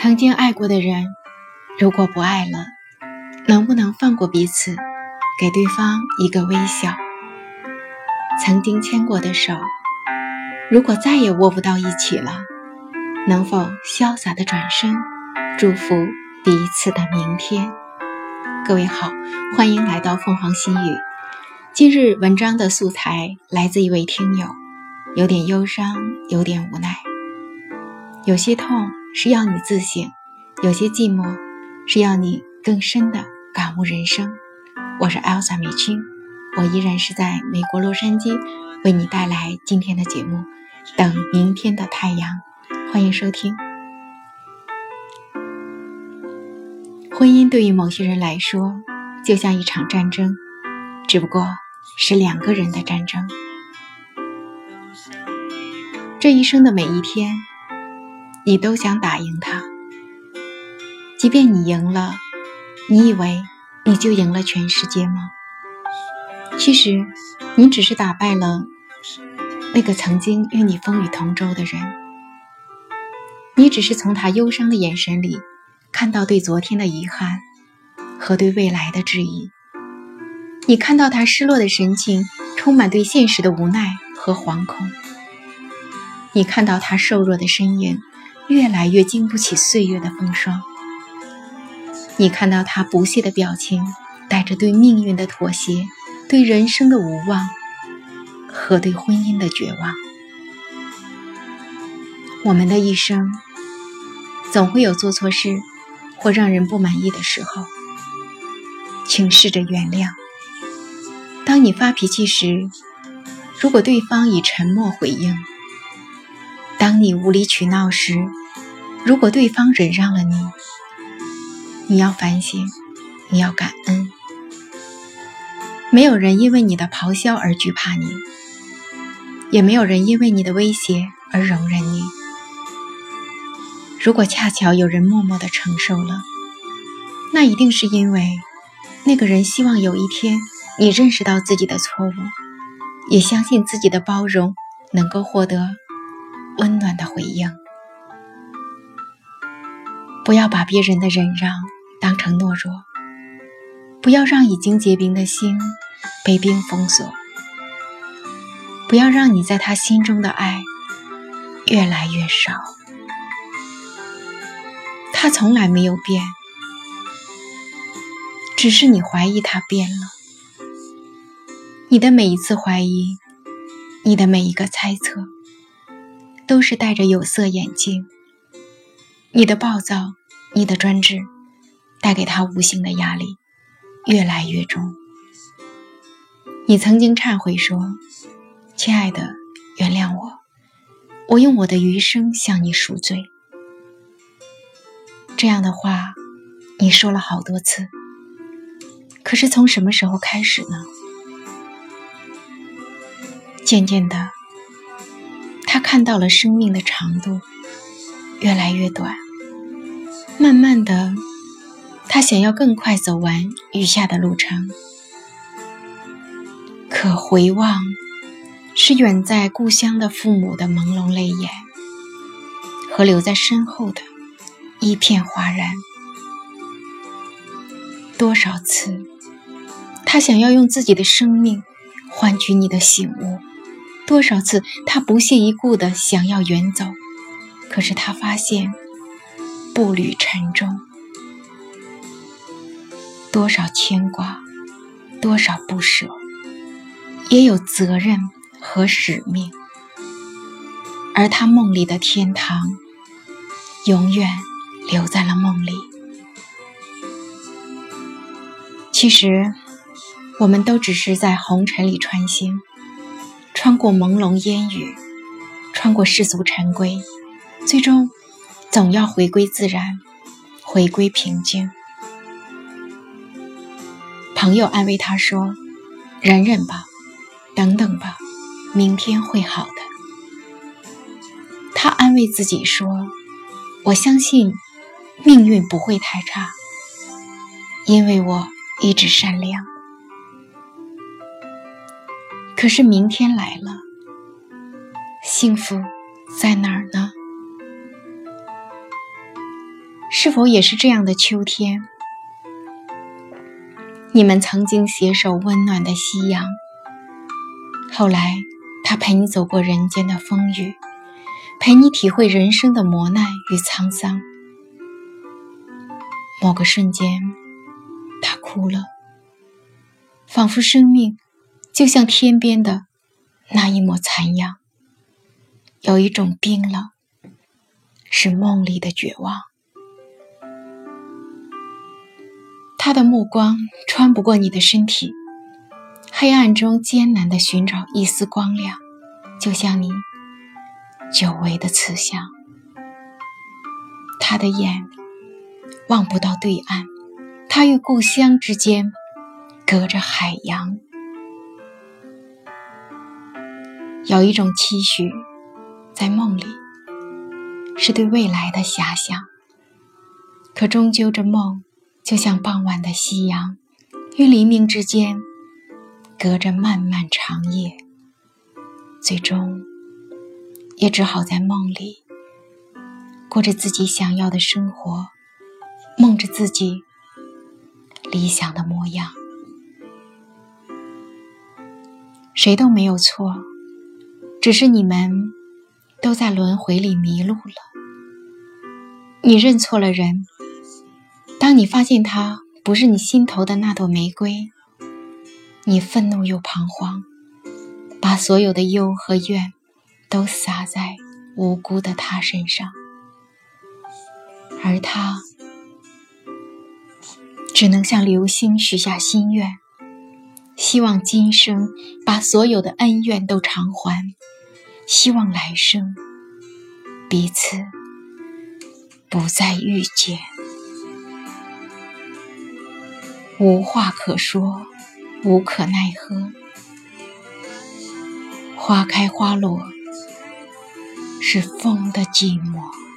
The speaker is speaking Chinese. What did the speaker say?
曾经爱过的人，如果不爱了，能不能放过彼此，给对方一个微笑？曾经牵过的手，如果再也握不到一起了，能否潇洒的转身，祝福彼此的明天？各位好，欢迎来到凤凰心语。今日文章的素材来自一位听友，有点忧伤，有点无奈，有些痛。是要你自省，有些寂寞是要你更深的感悟人生。我是 Elsa 米青，我依然是在美国洛杉矶为你带来今天的节目。等明天的太阳，欢迎收听。婚姻对于某些人来说，就像一场战争，只不过是两个人的战争。这一生的每一天。你都想打赢他，即便你赢了，你以为你就赢了全世界吗？其实，你只是打败了那个曾经与你风雨同舟的人。你只是从他忧伤的眼神里，看到对昨天的遗憾和对未来的质疑。你看到他失落的神情，充满对现实的无奈和惶恐。你看到他瘦弱的身影。越来越经不起岁月的风霜。你看到他不屑的表情，带着对命运的妥协、对人生的无望和对婚姻的绝望。我们的一生总会有做错事或让人不满意的时候，请试着原谅。当你发脾气时，如果对方以沉默回应；当你无理取闹时，如果对方忍让了你，你要反省，你要感恩。没有人因为你的咆哮而惧怕你，也没有人因为你的威胁而容忍你。如果恰巧有人默默的承受了，那一定是因为那个人希望有一天你认识到自己的错误，也相信自己的包容能够获得温暖的回应。不要把别人的忍让当成懦弱，不要让已经结冰的心被冰封锁，不要让你在他心中的爱越来越少。他从来没有变，只是你怀疑他变了。你的每一次怀疑，你的每一个猜测，都是戴着有色眼镜。你的暴躁。你的专制带给他无形的压力越来越重。你曾经忏悔说：“亲爱的，原谅我，我用我的余生向你赎罪。”这样的话，你说了好多次。可是从什么时候开始呢？渐渐的，他看到了生命的长度越来越短。慢慢的，他想要更快走完余下的路程，可回望，是远在故乡的父母的朦胧泪眼，和留在身后的一片哗然。多少次，他想要用自己的生命换取你的醒悟；多少次，他不屑一顾的想要远走，可是他发现。步履沉重，多少牵挂，多少不舍，也有责任和使命。而他梦里的天堂，永远留在了梦里。其实，我们都只是在红尘里穿行，穿过朦胧烟雨，穿过世俗尘归，最终。总要回归自然，回归平静。朋友安慰他说：“忍忍吧，等等吧，明天会好的。”他安慰自己说：“我相信命运不会太差，因为我一直善良。”可是明天来了，幸福在哪儿呢？是否也是这样的秋天？你们曾经携手温暖的夕阳，后来他陪你走过人间的风雨，陪你体会人生的磨难与沧桑。某个瞬间，他哭了，仿佛生命就像天边的那一抹残阳，有一种冰冷，是梦里的绝望。他的目光穿不过你的身体，黑暗中艰难地寻找一丝光亮，就像你久违的慈祥。他的眼望不到对岸，他与故乡之间隔着海洋。有一种期许，在梦里是对未来的遐想，可终究这梦。就像傍晚的夕阳，与黎明之间隔着漫漫长夜，最终也只好在梦里过着自己想要的生活，梦着自己理想的模样。谁都没有错，只是你们都在轮回里迷路了。你认错了人。当你发现它不是你心头的那朵玫瑰，你愤怒又彷徨，把所有的忧和怨都撒在无辜的他身上，而他只能向流星许下心愿，希望今生把所有的恩怨都偿还，希望来生彼此不再遇见。无话可说，无可奈何。花开花落，是风的寂寞。